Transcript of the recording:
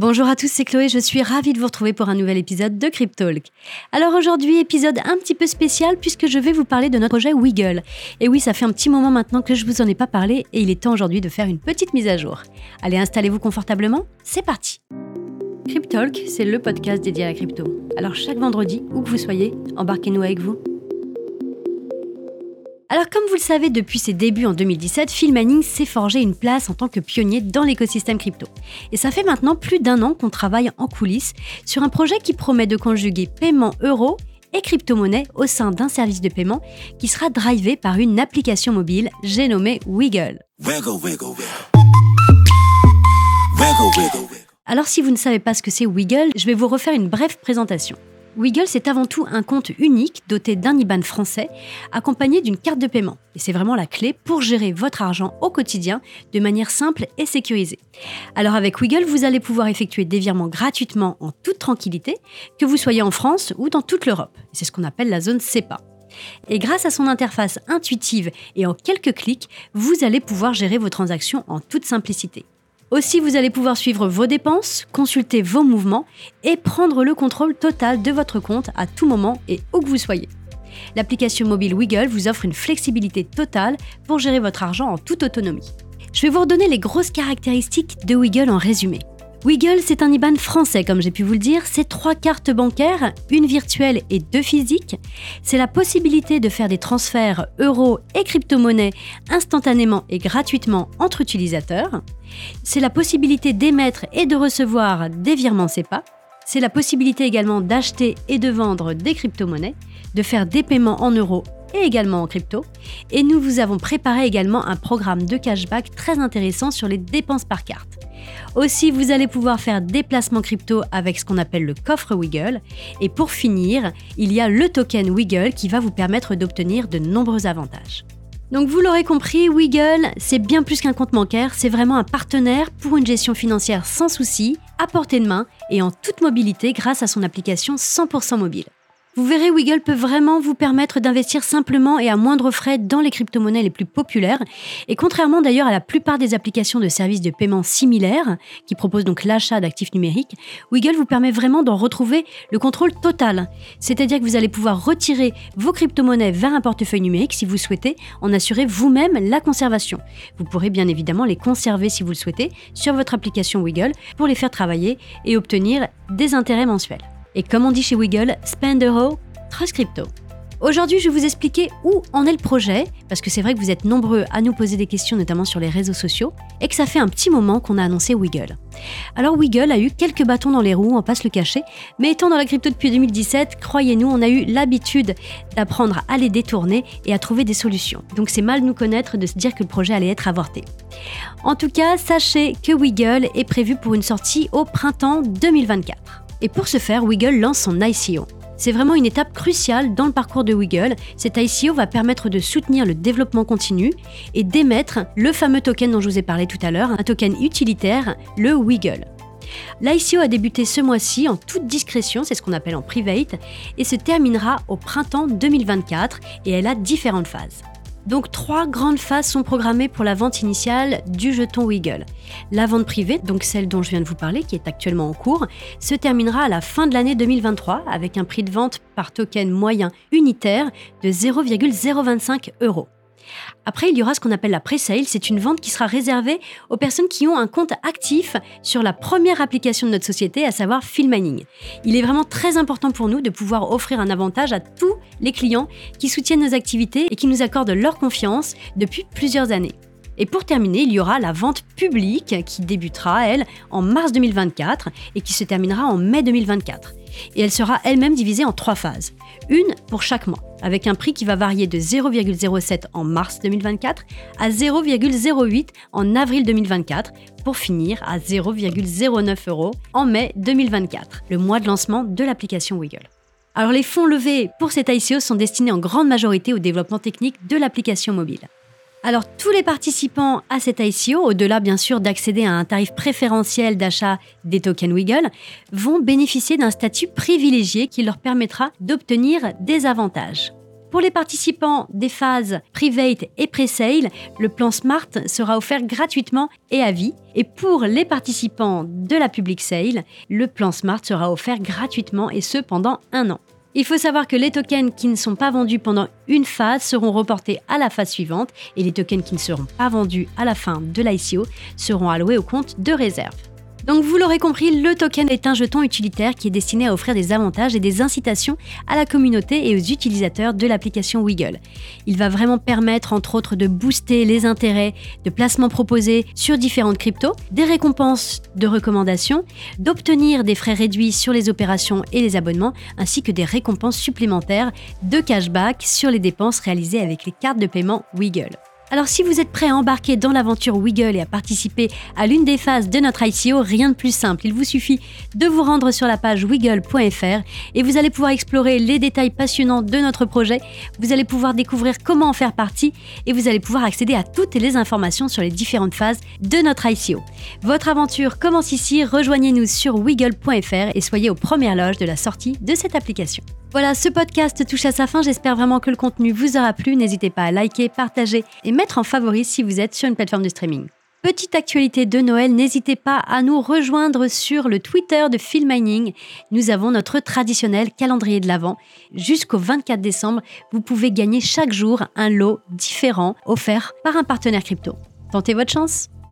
Bonjour à tous, c'est Chloé, je suis ravie de vous retrouver pour un nouvel épisode de Cryptalk. Alors aujourd'hui, épisode un petit peu spécial puisque je vais vous parler de notre projet Wiggle. Et oui, ça fait un petit moment maintenant que je vous en ai pas parlé et il est temps aujourd'hui de faire une petite mise à jour. Allez, installez-vous confortablement, c'est parti Cryptalk, c'est le podcast dédié à la crypto. Alors chaque vendredi, où que vous soyez, embarquez-nous avec vous. Alors comme vous le savez depuis ses débuts en 2017, Phil Manning s'est forgé une place en tant que pionnier dans l'écosystème crypto. Et ça fait maintenant plus d'un an qu'on travaille en coulisses sur un projet qui promet de conjuguer paiement euro et crypto-monnaie au sein d'un service de paiement qui sera drivé par une application mobile, j'ai nommé Wiggle. Alors si vous ne savez pas ce que c'est Wiggle, je vais vous refaire une brève présentation. Wiggle, c'est avant tout un compte unique doté d'un IBAN français accompagné d'une carte de paiement. Et c'est vraiment la clé pour gérer votre argent au quotidien de manière simple et sécurisée. Alors avec Wiggle, vous allez pouvoir effectuer des virements gratuitement en toute tranquillité, que vous soyez en France ou dans toute l'Europe. C'est ce qu'on appelle la zone CEPA. Et grâce à son interface intuitive et en quelques clics, vous allez pouvoir gérer vos transactions en toute simplicité. Aussi, vous allez pouvoir suivre vos dépenses, consulter vos mouvements et prendre le contrôle total de votre compte à tout moment et où que vous soyez. L'application mobile Wiggle vous offre une flexibilité totale pour gérer votre argent en toute autonomie. Je vais vous redonner les grosses caractéristiques de Wiggle en résumé. Wiggle, c'est un IBAN français, comme j'ai pu vous le dire. C'est trois cartes bancaires, une virtuelle et deux physiques. C'est la possibilité de faire des transferts euros et crypto-monnaies instantanément et gratuitement entre utilisateurs. C'est la possibilité d'émettre et de recevoir des virements SEPA. C'est la possibilité également d'acheter et de vendre des crypto-monnaies, de faire des paiements en euros et également en crypto. Et nous vous avons préparé également un programme de cashback très intéressant sur les dépenses par carte. Aussi, vous allez pouvoir faire des placements crypto avec ce qu'on appelle le coffre Wiggle. Et pour finir, il y a le token Wiggle qui va vous permettre d'obtenir de nombreux avantages. Donc vous l'aurez compris, Wiggle, c'est bien plus qu'un compte bancaire, c'est vraiment un partenaire pour une gestion financière sans souci, à portée de main et en toute mobilité grâce à son application 100% mobile. Vous verrez, Wiggle peut vraiment vous permettre d'investir simplement et à moindre frais dans les crypto-monnaies les plus populaires. Et contrairement d'ailleurs à la plupart des applications de services de paiement similaires, qui proposent donc l'achat d'actifs numériques, Wiggle vous permet vraiment d'en retrouver le contrôle total. C'est-à-dire que vous allez pouvoir retirer vos crypto-monnaies vers un portefeuille numérique si vous souhaitez en assurer vous-même la conservation. Vous pourrez bien évidemment les conserver si vous le souhaitez sur votre application Wiggle pour les faire travailler et obtenir des intérêts mensuels. Et comme on dit chez Wiggle, spend euro, trust crypto. Aujourd'hui, je vais vous expliquer où en est le projet, parce que c'est vrai que vous êtes nombreux à nous poser des questions, notamment sur les réseaux sociaux, et que ça fait un petit moment qu'on a annoncé Wiggle. Alors Wiggle a eu quelques bâtons dans les roues, on passe le cacher, mais étant dans la crypto depuis 2017, croyez-nous, on a eu l'habitude d'apprendre à les détourner et à trouver des solutions. Donc c'est mal nous connaître de se dire que le projet allait être avorté. En tout cas, sachez que Wiggle est prévu pour une sortie au printemps 2024. Et pour ce faire, Wiggle lance son ICO. C'est vraiment une étape cruciale dans le parcours de Wiggle. Cet ICO va permettre de soutenir le développement continu et d'émettre le fameux token dont je vous ai parlé tout à l'heure, un token utilitaire, le Wiggle. L'ICO a débuté ce mois-ci en toute discrétion, c'est ce qu'on appelle en private, et se terminera au printemps 2024 et elle a différentes phases. Donc trois grandes phases sont programmées pour la vente initiale du jeton Wiggle. La vente privée, donc celle dont je viens de vous parler, qui est actuellement en cours, se terminera à la fin de l'année 2023 avec un prix de vente par token moyen unitaire de 0,025 euros. Après, il y aura ce qu'on appelle la pre-sale. C'est une vente qui sera réservée aux personnes qui ont un compte actif sur la première application de notre société, à savoir Filmaning. Il est vraiment très important pour nous de pouvoir offrir un avantage à tous les clients qui soutiennent nos activités et qui nous accordent leur confiance depuis plusieurs années. Et pour terminer, il y aura la vente publique qui débutera, elle, en mars 2024 et qui se terminera en mai 2024. Et elle sera elle-même divisée en trois phases. Une pour chaque mois, avec un prix qui va varier de 0,07 en mars 2024 à 0,08 en avril 2024, pour finir à 0,09 euros en mai 2024, le mois de lancement de l'application Wiggle. Alors les fonds levés pour cet ICO sont destinés en grande majorité au développement technique de l'application mobile. Alors tous les participants à cet ICO, au-delà bien sûr d'accéder à un tarif préférentiel d'achat des tokens Wiggle, vont bénéficier d'un statut privilégié qui leur permettra d'obtenir des avantages. Pour les participants des phases Private et Pre-Sale, le plan Smart sera offert gratuitement et à vie. Et pour les participants de la Public Sale, le plan Smart sera offert gratuitement et ce pendant un an. Il faut savoir que les tokens qui ne sont pas vendus pendant une phase seront reportés à la phase suivante et les tokens qui ne seront pas vendus à la fin de l'ICO seront alloués au compte de réserve. Donc vous l'aurez compris, le token est un jeton utilitaire qui est destiné à offrir des avantages et des incitations à la communauté et aux utilisateurs de l'application Wiggle. Il va vraiment permettre entre autres de booster les intérêts de placements proposés sur différentes cryptos, des récompenses de recommandations, d'obtenir des frais réduits sur les opérations et les abonnements, ainsi que des récompenses supplémentaires de cashback sur les dépenses réalisées avec les cartes de paiement Wiggle. Alors si vous êtes prêt à embarquer dans l'aventure Wiggle et à participer à l'une des phases de notre ICO, rien de plus simple. Il vous suffit de vous rendre sur la page wiggle.fr et vous allez pouvoir explorer les détails passionnants de notre projet. Vous allez pouvoir découvrir comment en faire partie et vous allez pouvoir accéder à toutes les informations sur les différentes phases de notre ICO. Votre aventure commence ici, rejoignez-nous sur wiggle.fr et soyez aux premières loges de la sortie de cette application. Voilà, ce podcast touche à sa fin. J'espère vraiment que le contenu vous aura plu. N'hésitez pas à liker, partager et mettre en favori si vous êtes sur une plateforme de streaming. Petite actualité de Noël, n'hésitez pas à nous rejoindre sur le Twitter de Phil Mining. Nous avons notre traditionnel calendrier de l'Avent. Jusqu'au 24 décembre, vous pouvez gagner chaque jour un lot différent offert par un partenaire crypto. Tentez votre chance